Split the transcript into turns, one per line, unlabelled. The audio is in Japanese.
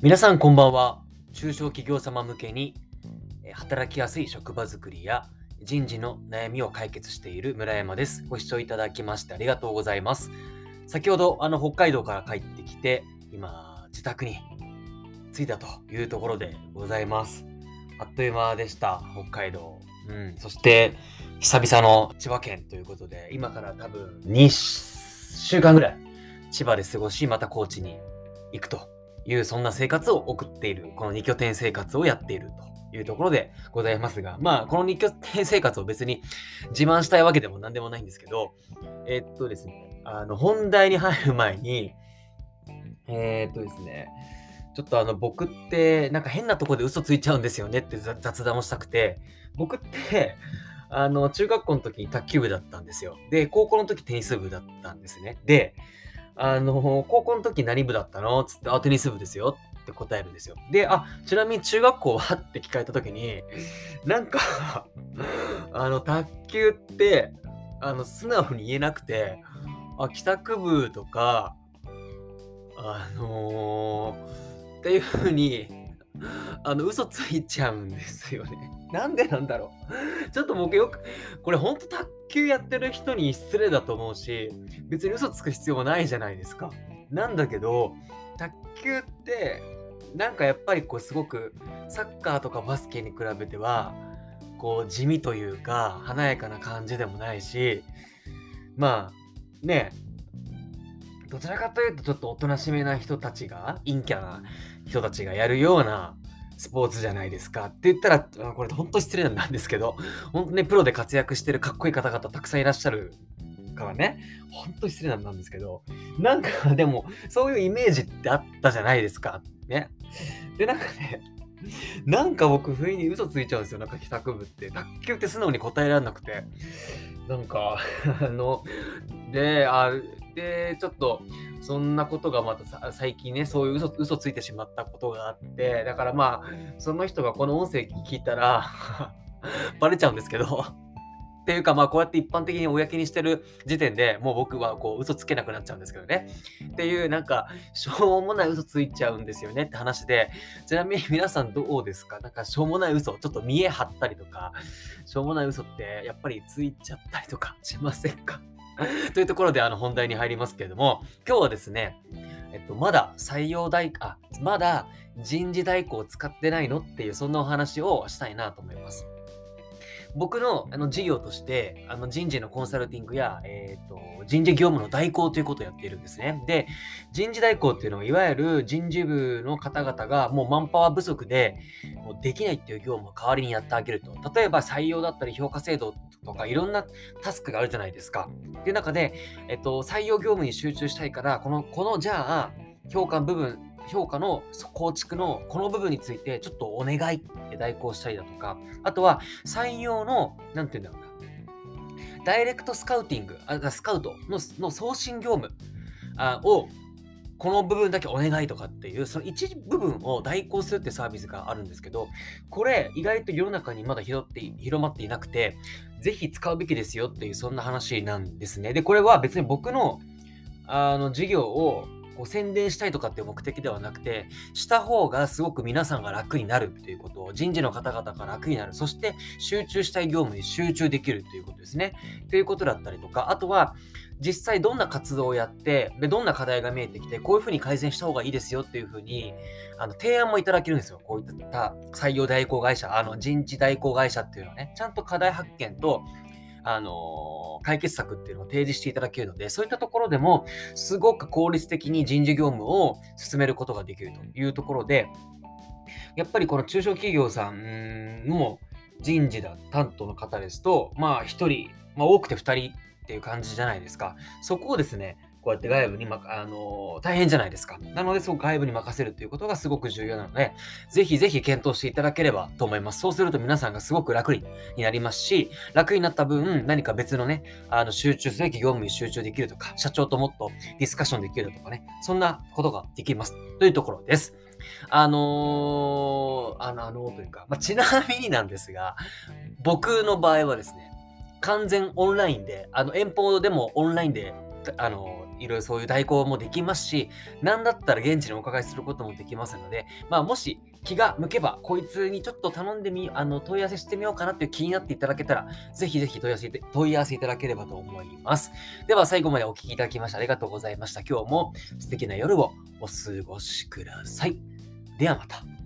皆さんこんばんは。中小企業様向けに働きやすい職場づくりや人事の悩みを解決している村山です。ご視聴いただきましてありがとうございます。先ほどあの北海道から帰ってきて今自宅に着いたというところでございます。あっという間でした、北海道。うん、そして久々の千葉県ということで今から多分2週間ぐらい千葉で過ごしまた高知に行くというそんな生活を送っているこの2拠点生活をやっているというところでございますがまあこの2拠点生活を別に自慢したいわけでも何でもないんですけどえーっとですねあの本題に入る前にえーっとですねちょっとあの僕ってなんか変なとこで嘘ついちゃうんですよねって雑雑談をしたくて僕ってあの中学校の時に卓球部だったんですよ。で高校の時テニス部だったんですね。であの、高校の時何部だったの？つって、あ、テニス部ですよって答えるんですよ。で、あ、ちなみに中学校は？って聞かれた時に、なんかあの、卓球って、あの、素直に言えなくて、あ、帰宅部とか、あのー、っていう風に、あの、嘘ついちゃうんですよね。なんでなんだろう。ちょっと僕よく、これほんと卓球やってる人に失礼だと思うし、別に嘘つく必要もないじゃないですか。なんだけど、卓球って、なんかやっぱりこうすごくサッカーとかバスケに比べては、こう地味というか華やかな感じでもないし、まあね、どちらかというとちょっとおとなしめな人たちが、陰キャな人たちがやるようなスポーツじゃないですかって言ったら、これ本当失礼なんですけど、本当ね、プロで活躍してるかっこいい方々たくさんいらっしゃるからね、本当失礼なんですけど、なんかでも、そういうイメージってあったじゃないですか。ね。で、なんかね、なんか僕、不意に嘘ついちゃうんですよ、なんか帰宅部って。卓球って素直に答えられなくて。なんか、あの、で、あ、で、ちょっと、そんなことがまた最近ね、そういう嘘嘘ついてしまったことがあって、だからまあ、その人がこの音声聞いたら、バレちゃうんですけど、っていうかまあこうやって一般的に公にしてる時点でもう僕はこう嘘つけなくなっちゃうんですけどね。っていうなんかしょうもない嘘ついちゃうんですよねって話で、ちなみに皆さんどうですか？なんかしょうもない嘘、ちょっと見え張ったりとか、しょうもない嘘ってやっぱりついちゃったりとかしませんか？というところであの本題に入りますけれども、今日はですね、えっと、まだ採用代、あ、まだ人事代行を使ってないの？っていう、そんなお話をしたいなと思います。僕のあの事業としてあの人事のコンサルティングや、えー、と人事業務の代行ということをやっているんですね。で、人事代行っていうのは、いわゆる人事部の方々がもうマンパワー不足でもうできないっていう業務を代わりにやってあげると。例えば採用だったり評価制度とかいろんなタスクがあるじゃないですか。っていう中で、えっと、採用業務に集中したいから、この、このじゃあ、評価部分、評価の構築のこの部分についてちょっとお願いって代行したりだとか、あとは採用の、なんて言うんだろうな、ダイレクトスカウティング、あスカウトの送信業務あをこの部分だけお願いとかっていう、その一部分を代行するってサービスがあるんですけど、これ意外と世の中にまだ広って広まっていなくて、ぜひ使うべきですよっていうそんな話なんですね。で、これは別に僕のあの事業をこう宣伝したいとかっていう目的ではなくて、した方がすごく皆さんが楽になるっていうことを、人事の方々が楽になる、そして集中したい業務に集中できるっていうことですね。ということだったりとか、あとは、実際どんな活動をやって、で、どんな課題が見えてきて、こういうふうに改善した方がいいですよっていうふうに、あの、提案もいただけるんですよ。こういった採用代行会社、あの、人事代行会社っていうのはね、ちゃんと課題発見と、あの解決策っていうのを提示していただけるので、そういったところでも、すごく効率的に人事業務を進めることができるというところで、やっぱりこの中小企業さんも人事だ担当の方ですと、まあ1人、まあ多くて2人っていう感じじゃないですか。そこをですね、こうやって外部に、ま、あの大変じゃないですか。なので、そう外部に任せるということがすごく重要なので、ぜひぜひ検討していただければと思います。そうすると皆さんがすごく楽になりますし、楽になった分、何か別のね、あの集中すべき業務に集中できるとか、社長ともっとディスカッションできるとかね、そんなことができます。というところです。あのー、あの、あの、というか、まあ、ちなみになんですが、僕の場合はですね、完全オンラインで、あの、遠方でもオンラインであの、いろいろそういう代行もできますし、なんだったら現地にお伺いすることもできますので、まあ、もし気が向けば、こいつにちょっと頼んでみ、あの、問い合わせしてみようかなっていう気になっていただけたら、ぜひぜひ問い合わせて、問い合わせいただければと思います。では、最後までお聴きいただきましてありがとうございました。今日も素敵な夜をお過ごしください。ではまた。